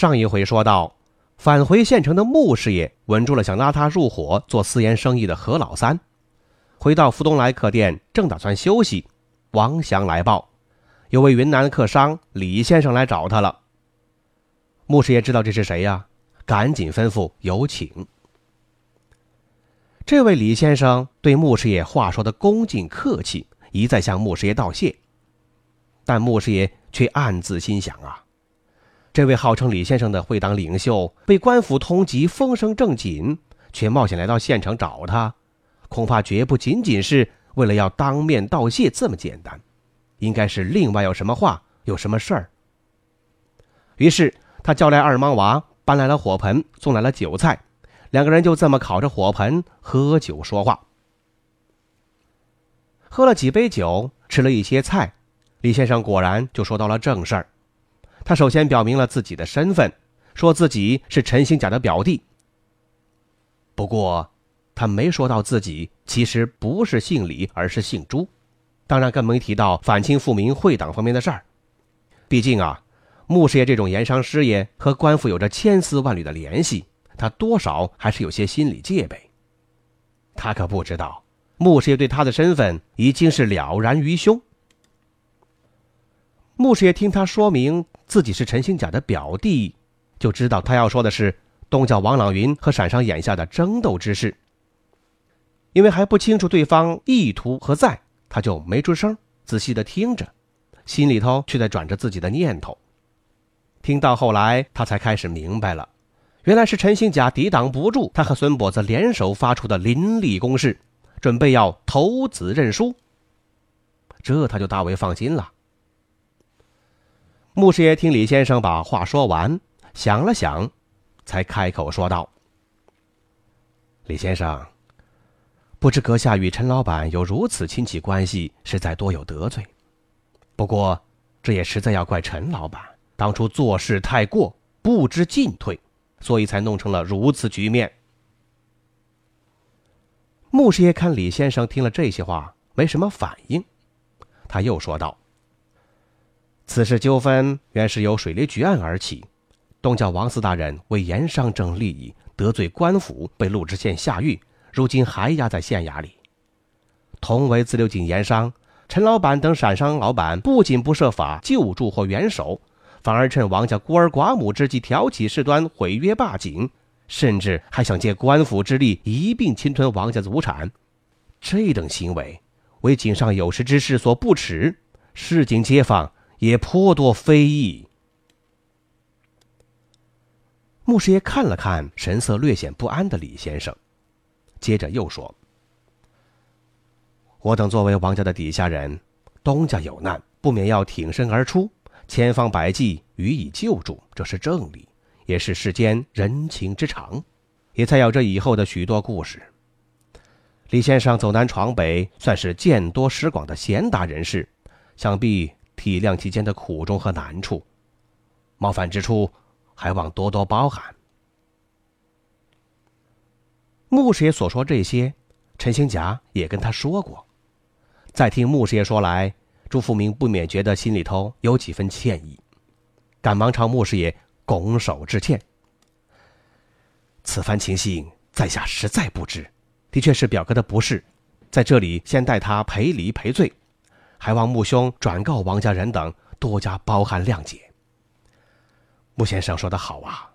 上一回说到，返回县城的穆师爷稳住了想拉他入伙做私盐生意的何老三。回到福东来客店，正打算休息，王祥来报，有位云南客商李先生来找他了。穆师爷知道这是谁呀？赶紧吩咐有请。这位李先生对穆师爷话说的恭敬客气，一再向穆师爷道谢。但穆师爷却暗自心想啊。这位号称李先生的会党领袖被官府通缉，风声正紧，却冒险来到县城找他，恐怕绝不仅仅是为了要当面道谢这么简单，应该是另外有什么话，有什么事儿。于是他叫来二莽娃，搬来了火盆，送来了酒菜，两个人就这么烤着火盆喝酒说话。喝了几杯酒，吃了一些菜，李先生果然就说到了正事儿。他首先表明了自己的身份，说自己是陈兴甲的表弟。不过，他没说到自己其实不是姓李，而是姓朱，当然更没提到反清复明、会党方面的事儿。毕竟啊，穆师爷这种盐商师爷和官府有着千丝万缕的联系，他多少还是有些心理戒备。他可不知道，穆师爷对他的身份已经是了然于胸。穆师爷听他说明自己是陈兴甲的表弟，就知道他要说的是东郊王朗云和闪商眼下的争斗之事。因为还不清楚对方意图何在，他就没出声，仔细的听着，心里头却在转着自己的念头。听到后来，他才开始明白了，原来是陈兴甲抵挡不住他和孙跛子联手发出的凌厉攻势，准备要投子认输。这他就大为放心了。穆师爷听李先生把话说完，想了想，才开口说道：“李先生，不知阁下与陈老板有如此亲戚关系，实在多有得罪。不过，这也实在要怪陈老板当初做事太过，不知进退，所以才弄成了如此局面。”穆师爷看李先生听了这些话，没什么反应，他又说道。此事纠纷原是由水利局案而起，东郊王四大人为盐商争利益，得罪官府，被陆知县下狱，如今还押在县衙里。同为自流井盐商，陈老板等陕商老板不仅不设法救助或援手，反而趁王家孤儿寡母之际挑起事端，毁约罢井，甚至还想借官府之力一并侵吞王家祖产。这等行为，为井上有识之士所不齿，市井街坊。也颇多非议。穆师爷看了看神色略显不安的李先生，接着又说：“我等作为王家的底下人，东家有难，不免要挺身而出，千方百计予以救助，这是正理，也是世间人情之常，也才有这以后的许多故事。李先生走南闯北，算是见多识广的贤达人士，想必。”体谅其间的苦衷和难处，冒犯之处，还望多多包涵。穆师爷所说这些，陈兴甲也跟他说过。再听穆师爷说来，朱福明不免觉得心里头有几分歉意，赶忙朝穆师爷拱手致歉。此番情形，在下实在不知，的确是表哥的不是，在这里先代他赔礼赔罪。还望穆兄转告王家人等多加包涵谅解。穆先生说的好啊，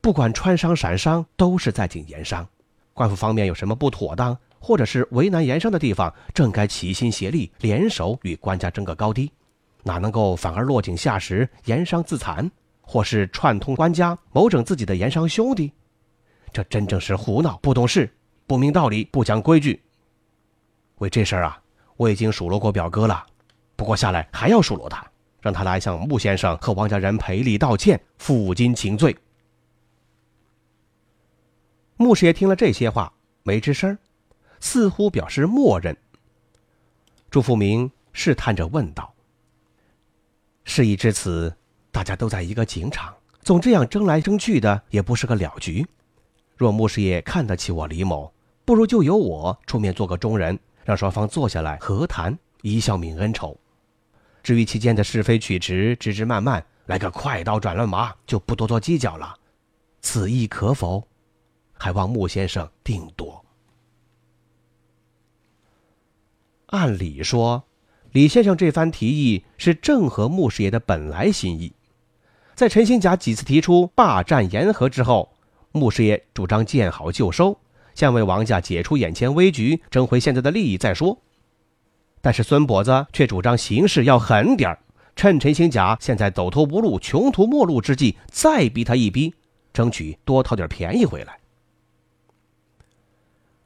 不管川商、陕商，都是在井盐商，官府方面有什么不妥当，或者是为难盐商的地方，正该齐心协力，联手与官家争个高低，哪能够反而落井下石，盐商自残，或是串通官家谋整自己的盐商兄弟？这真正是胡闹，不懂事，不明道理，不讲规矩。为这事儿啊。我已经数落过表哥了，不过下来还要数落他，让他来向穆先生和王家人赔礼道歉、负荆请罪，穆师爷听了这些话，没吱声，似乎表示默认。朱富明试探着问道：“事已至此，大家都在一个警场，总这样争来争去的，也不是个了局。若穆师爷看得起我李某，不如就由我出面做个中人，让双方坐下来和谈，一笑泯恩仇。至于其间的是非曲直，枝枝蔓蔓，来个快刀斩乱麻，就不多做计较了。此意可否？”还望穆先生定夺。按理说，李先生这番提议是正合穆师爷的本来心意。在陈兴甲几次提出霸占言和之后，穆师爷主张见好就收，先为王家解除眼前危局，争回现在的利益再说。但是孙跛子却主张行事要狠点儿，趁陈兴甲现在走投无路、穷途末路之际，再逼他一逼，争取多讨点便宜回来。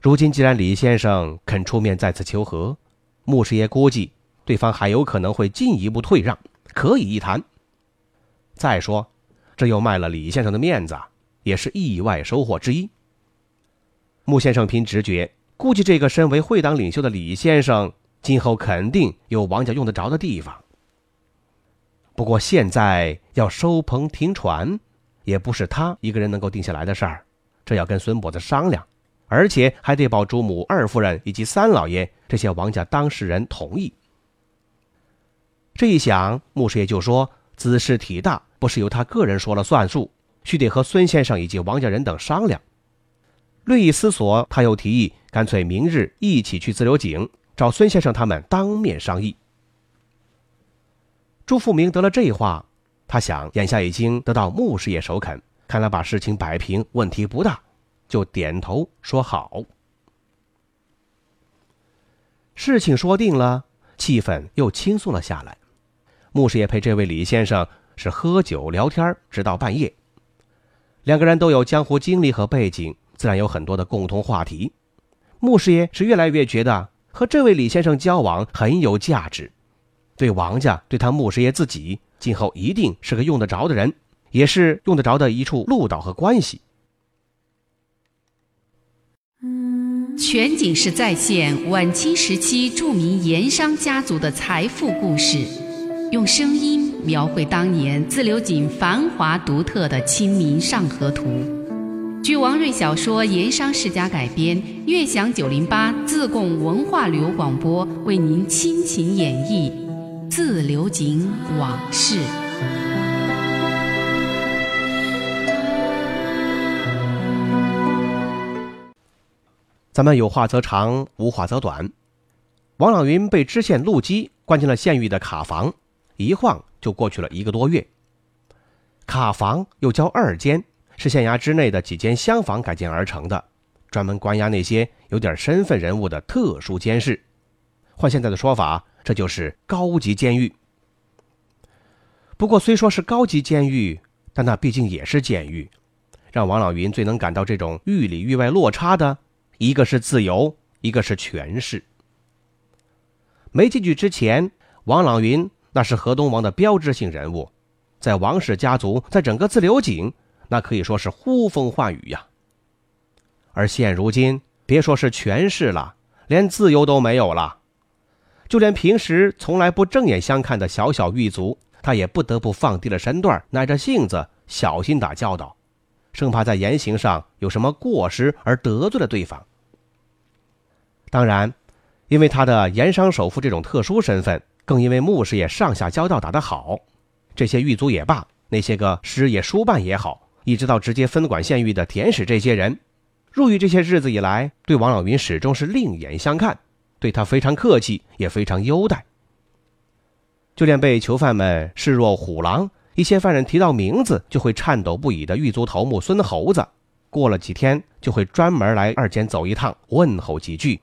如今既然李先生肯出面再次求和，穆师爷估计对方还有可能会进一步退让，可以一谈。再说，这又卖了李先生的面子，也是意外收获之一。穆先生凭直觉估计，这个身为会党领袖的李先生，今后肯定有王家用得着的地方。不过现在要收棚停船，也不是他一个人能够定下来的事儿，这要跟孙跛子商量。而且还得保主母、二夫人以及三老爷这些王家当事人同意。这一想，穆师爷就说：“此事体大，不是由他个人说了算数，须得和孙先生以及王家人等商量。”略一思索，他又提议：“干脆明日一起去自流井，找孙先生他们当面商议。”朱富明得了这话，他想，眼下已经得到穆师爷首肯，看来把事情摆平，问题不大。就点头说好。事情说定了，气氛又轻松了下来。穆师爷陪这位李先生是喝酒聊天，直到半夜。两个人都有江湖经历和背景，自然有很多的共同话题。穆师爷是越来越觉得和这位李先生交往很有价值，对王家，对他穆师爷自己，今后一定是个用得着的人，也是用得着的一处路道和关系。全景式再现晚清时期著名盐商家族的财富故事，用声音描绘当年自流井繁华独特的《清明上河图》。据王瑞小说《盐商世家》改编，悦享九零八自贡文化旅游广播为您倾情演绎《自流井往事》。咱们有话则长，无话则短。王朗云被知县陆基关进了县狱的卡房，一晃就过去了一个多月。卡房又叫二监，是县衙之内的几间厢房改建而成的，专门关押那些有点身份人物的特殊监视。换现在的说法，这就是高级监狱。不过虽说是高级监狱，但那毕竟也是监狱。让王朗云最能感到这种狱里狱外落差的。一个是自由，一个是权势。没进去之前，王朗云那是河东王的标志性人物，在王氏家族，在整个自流井，那可以说是呼风唤雨呀。而现如今，别说是权势了，连自由都没有了，就连平时从来不正眼相看的小小狱卒，他也不得不放低了身段，耐着性子，小心打教导。生怕在言行上有什么过失而得罪了对方。当然，因为他的盐商首富这种特殊身份，更因为穆师爷上下交道打得好，这些狱卒也罢，那些个师爷书办也好，一直到直接分管县狱的田使这些人，入狱这些日子以来，对王老云始终是另眼相看，对他非常客气，也非常优待。就连被囚犯们视若虎狼。一些犯人提到名字就会颤抖不已的狱卒头目孙猴子，过了几天就会专门来二监走一趟，问候几句，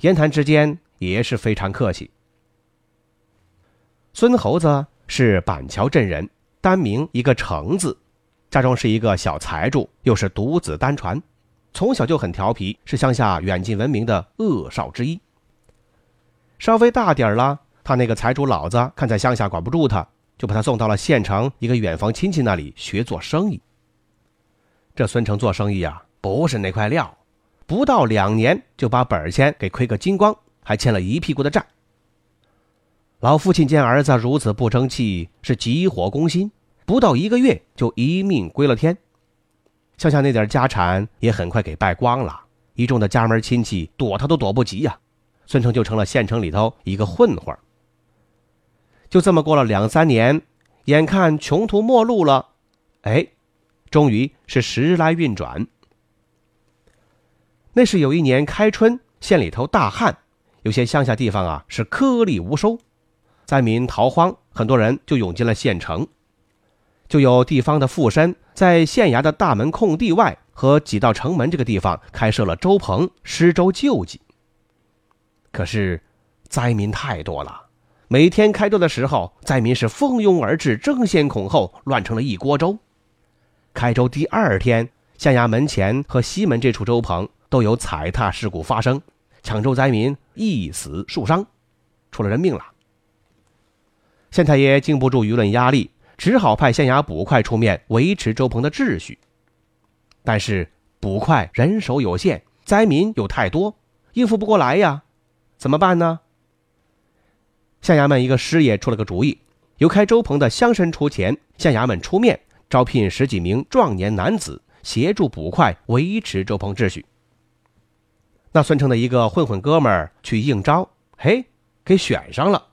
言谈之间也是非常客气。孙猴子是板桥镇人，单名一个成字，家中是一个小财主，又是独子单传，从小就很调皮，是乡下远近闻名的恶少之一。稍微大点了，他那个财主老子看在乡下管不住他。就把他送到了县城一个远房亲戚那里学做生意。这孙成做生意啊，不是那块料，不到两年就把本钱给亏个精光，还欠了一屁股的债。老父亲见儿子如此不争气，是急火攻心，不到一个月就一命归了天。乡下那点家产也很快给败光了，一众的家门亲戚躲他都躲不及呀。孙成就成了县城里头一个混混。就这么过了两三年，眼看穷途末路了，哎，终于是时来运转。那是有一年开春，县里头大旱，有些乡下地方啊是颗粒无收，灾民逃荒，很多人就涌进了县城，就有地方的富绅在县衙的大门空地外和几道城门这个地方开设了粥棚，施粥救济。可是，灾民太多了，每天开粥的时候，灾民是蜂拥而至，争先恐后，乱成了一锅粥。开粥第二天，县衙门前和西门这处粥棚都有踩踏事故发生，抢粥灾民一死数伤，出了人命了。县太爷经不住舆论压力，只好派县衙捕快出面维持周棚的秩序。但是捕快人手有限，灾民又太多，应付不过来呀。怎么办呢？县衙门一个师爷出了个主意，由开粥棚的乡绅出钱，县衙门出面招聘十几名壮年男子协助捕快维持周棚秩序。那孙成的一个混混哥们儿去应招，嘿，给选上了。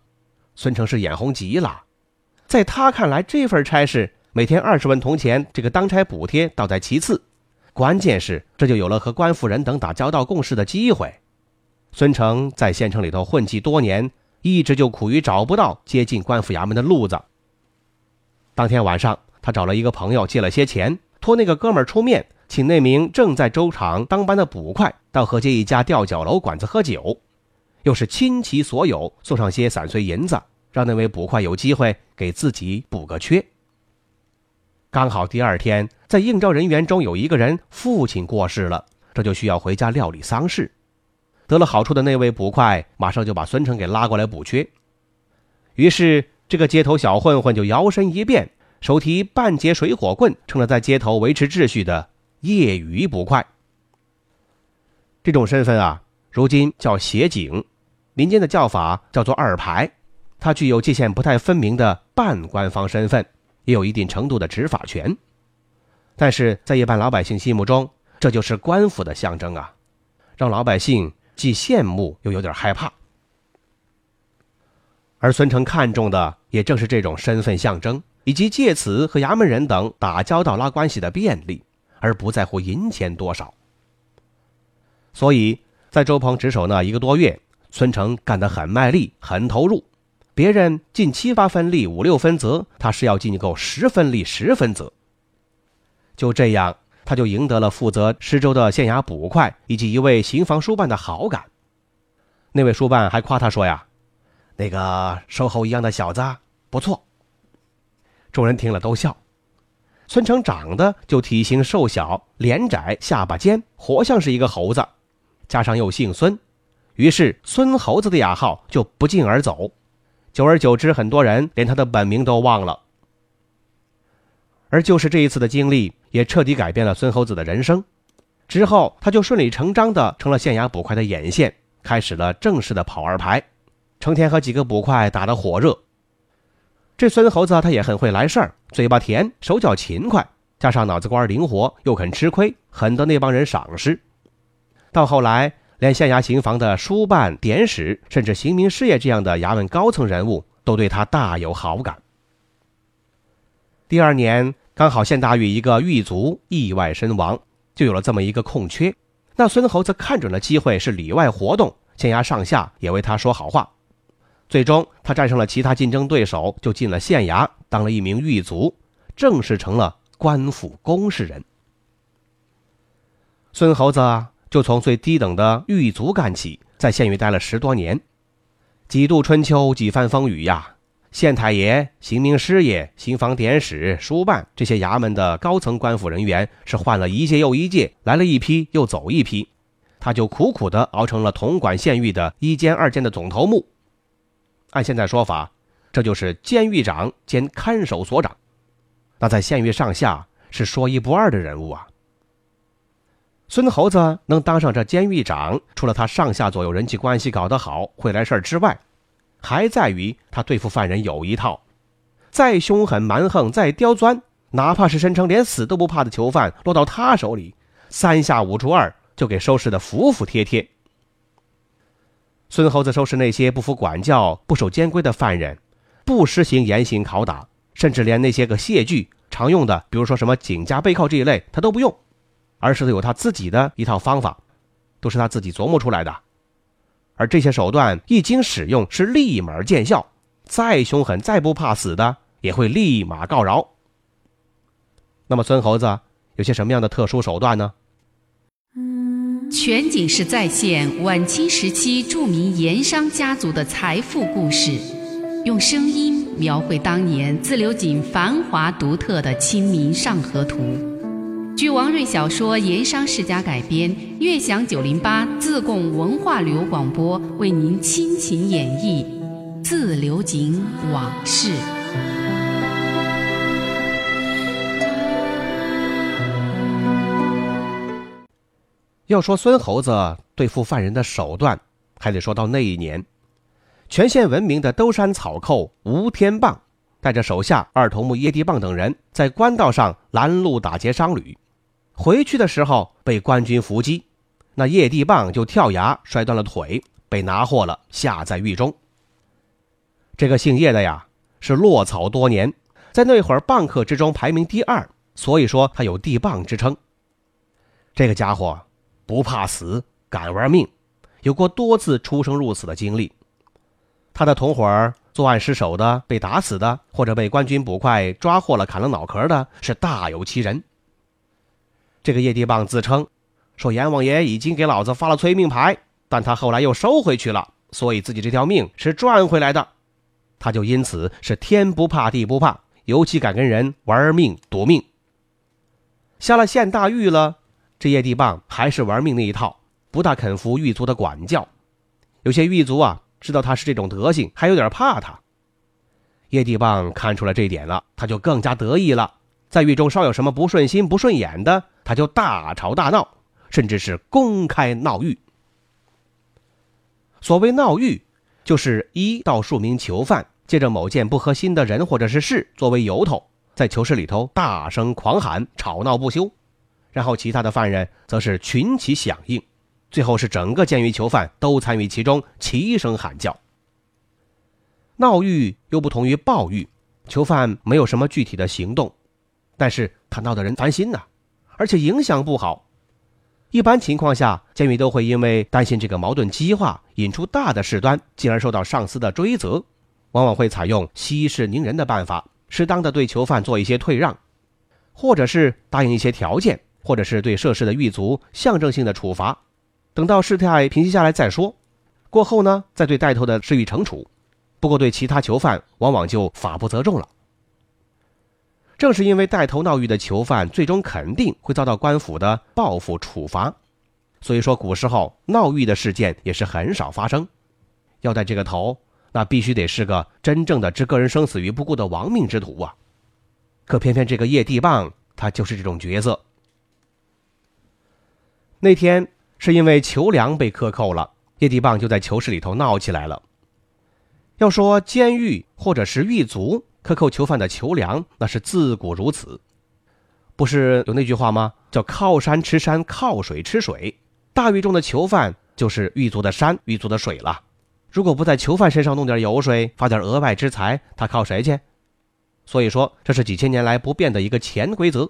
孙成是眼红极了，在他看来，这份差事每天二十文铜钱，这个当差补贴倒在其次，关键是这就有了和官府人等打交道共事的机会。孙成在县城里头混迹多年，一直就苦于找不到接近官府衙门的路子。当天晚上，他找了一个朋友借了些钱，托那个哥们出面，请那名正在粥厂当班的捕快到河街一家吊脚楼馆子喝酒，又是倾其所有送上些散碎银子，让那位捕快有机会给自己补个缺。刚好第二天，在应招人员中有一个人父亲过世了，这就需要回家料理丧事。得了好处的那位捕快马上就把孙成给拉过来补缺，于是这个街头小混混就摇身一变，手提半截水火棍，成了在街头维持秩序的业余捕快。这种身份啊，如今叫协警，民间的叫法叫做二排。他具有界限不太分明的半官方身份，也有一定程度的执法权。但是在一般老百姓心目中，这就是官府的象征啊，让老百姓。既羡慕又有点害怕，而孙成看重的也正是这种身份象征，以及借此和衙门人等打交道、拉关系的便利，而不在乎银钱多少。所以在周鹏值守那一个多月，孙成干得很卖力、很投入。别人尽七八分力、五六分责，他是要尽够十分力、十分责。就这样。他就赢得了负责施州的县衙捕快以及一位刑房书办的好感。那位书办还夸他说：“呀，那个瘦猴一样的小子不错。”众人听了都笑。孙成长得就体型瘦小，脸窄，下巴尖，活像是一个猴子，加上又姓孙，于是孙猴子的雅号就不胫而走。久而久之，很多人连他的本名都忘了。而就是这一次的经历。也彻底改变了孙猴子的人生。之后，他就顺理成章的成了县衙捕快的眼线，开始了正式的跑二排，成天和几个捕快打得火热。这孙猴子他也很会来事儿，嘴巴甜，手脚勤快，加上脑子瓜灵活，又肯吃亏，很得那帮人赏识。到后来，连县衙刑房的书办、典史，甚至刑名师爷这样的衙门高层人物，都对他大有好感。第二年。刚好县大狱一个狱卒意外身亡，就有了这么一个空缺。那孙猴子看准了机会，是里外活动，县衙上下也为他说好话。最终，他战胜了其他竞争对手，就进了县衙，当了一名狱卒，正式成了官府公事人。孙猴子就从最低等的狱卒干起，在县狱待了十多年，几度春秋，几番风雨呀。县太爷、刑名师爷、刑房典史、书办这些衙门的高层官府人员是换了一届又一届，来了一批又走一批，他就苦苦的熬成了统管县狱的一监二监的总头目。按现在说法，这就是监狱长兼看守所长，那在县狱上下是说一不二的人物啊。孙猴子能当上这监狱长，除了他上下左右人际关系搞得好、会来事儿之外，还在于他对付犯人有一套。再凶狠蛮横、再刁钻，哪怕是声称连死都不怕的囚犯，落到他手里，三下五除二就给收拾得服服帖帖。孙猴子收拾那些不服管教、不守监规的犯人，不实行严刑拷打，甚至连那些个械具常用的，比如说什么颈夹背铐这一类，他都不用。而是有他自己的一套方法，都是他自己琢磨出来的。而这些手段一经使用，是立马见效。再凶狠、再不怕死的，也会立马告饶。那么孙猴子有些什么样的特殊手段呢？全景式再现晚清时期著名盐商家族的财富故事，用声音描绘当年自流井繁华独特的《清明上河图》。据王瑞小说《盐商世家》改编，悦享九零八自贡文化旅游广播为您倾情演绎《自流井往事》。要说孙猴子对付犯人的手段，还得说到那一年，全县闻名的兜山草寇吴天棒，带着手下二头目叶地棒等人，在官道上拦路打劫商旅。回去的时候被官军伏击，那叶地棒就跳崖摔断了腿，被拿获了，下在狱中。这个姓叶的呀，是落草多年，在那会儿棒客之中排名第二，所以说他有地棒之称。这个家伙不怕死，敢玩命，有过多次出生入死的经历。他的同伙作案失手的、被打死的，或者被官军捕快抓获了砍了脑壳的，是大有其人。这个叶地棒自称说：“阎王爷已经给老子发了催命牌，但他后来又收回去了，所以自己这条命是赚回来的。他就因此是天不怕地不怕，尤其敢跟人玩命赌命。下了县大狱了，这叶地棒还是玩命那一套，不大肯服狱卒的管教。有些狱卒啊，知道他是这种德行，还有点怕他。叶地棒看出了这一点了，他就更加得意了。在狱中稍有什么不顺心、不顺眼的。”他就大吵大闹，甚至是公开闹狱。所谓闹狱，就是一到数名囚犯借着某件不合心的人或者是事作为由头，在囚室里头大声狂喊、吵闹不休，然后其他的犯人则是群起响应，最后是整个监狱囚犯都参与其中，齐声喊叫。闹狱又不同于暴狱，囚犯没有什么具体的行动，但是他闹得人烦心呐。而且影响不好。一般情况下，监狱都会因为担心这个矛盾激化，引出大的事端，进而受到上司的追责，往往会采用息事宁人的办法，适当的对囚犯做一些退让，或者是答应一些条件，或者是对涉事的狱卒象征性的处罚，等到事态平息下来再说。过后呢，再对带头的施予惩处。不过对其他囚犯，往往就法不责众了。正是因为带头闹狱的囚犯最终肯定会遭到官府的报复处罚，所以说古时候闹狱的事件也是很少发生。要带这个头，那必须得是个真正的置个人生死于不顾的亡命之徒啊！可偏偏这个叶地棒，他就是这种角色。那天是因为囚粮被克扣了，叶地棒就在囚室里头闹起来了。要说监狱或者是狱卒。克扣囚犯的囚粮，那是自古如此。不是有那句话吗？叫靠山吃山，靠水吃水。大狱中的囚犯就是狱卒的山，狱卒的水了。如果不在囚犯身上弄点油水，发点额外之财，他靠谁去？所以说，这是几千年来不变的一个潜规则。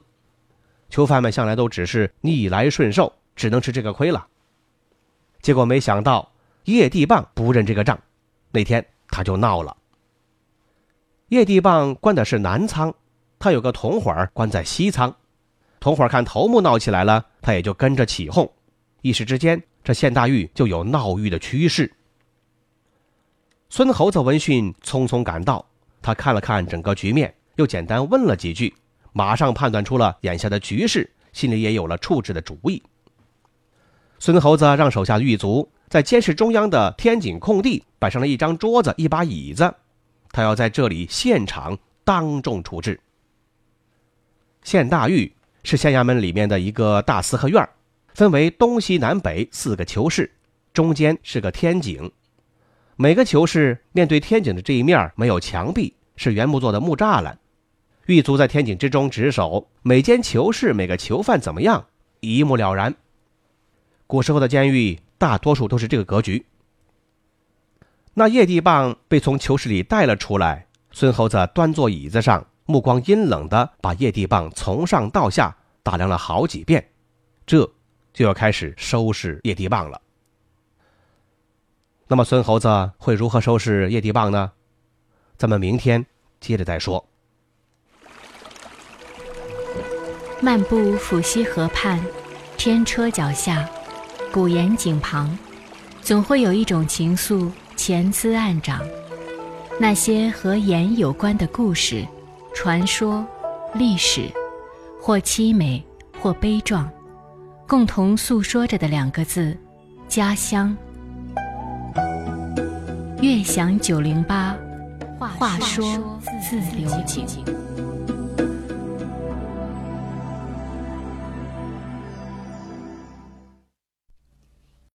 囚犯们向来都只是逆来顺受，只能吃这个亏了。结果没想到叶地棒不认这个账，那天他就闹了。叶地棒关的是南仓，他有个同伙关在西仓。同伙看头目闹起来了，他也就跟着起哄。一时之间，这县大狱就有闹狱的趋势。孙猴子闻讯匆匆赶到，他看了看整个局面，又简单问了几句，马上判断出了眼下的局势，心里也有了处置的主意。孙猴子让手下狱卒在监室中央的天井空地摆上了一张桌子、一把椅子。他要在这里现场当众处置。县大狱是县衙门里面的一个大四合院分为东西南北四个囚室，中间是个天井。每个囚室面对天井的这一面没有墙壁，是原木做的木栅栏。狱卒在天井之中值守，每间囚室每个囚犯怎么样，一目了然。古时候的监狱大多数都是这个格局。那叶地棒被从囚室里带了出来，孙猴子端坐椅子上，目光阴冷的把叶地棒从上到下打量了好几遍，这就要开始收拾叶地棒了。那么孙猴子会如何收拾叶地棒呢？咱们明天接着再说。漫步抚溪河畔，天车脚下，古岩井旁，总会有一种情愫潜滋暗长。那些和盐有关的故事、传说、历史，或凄美，或悲壮，共同诉说着的两个字：家乡。悦享九零八，话说自流井。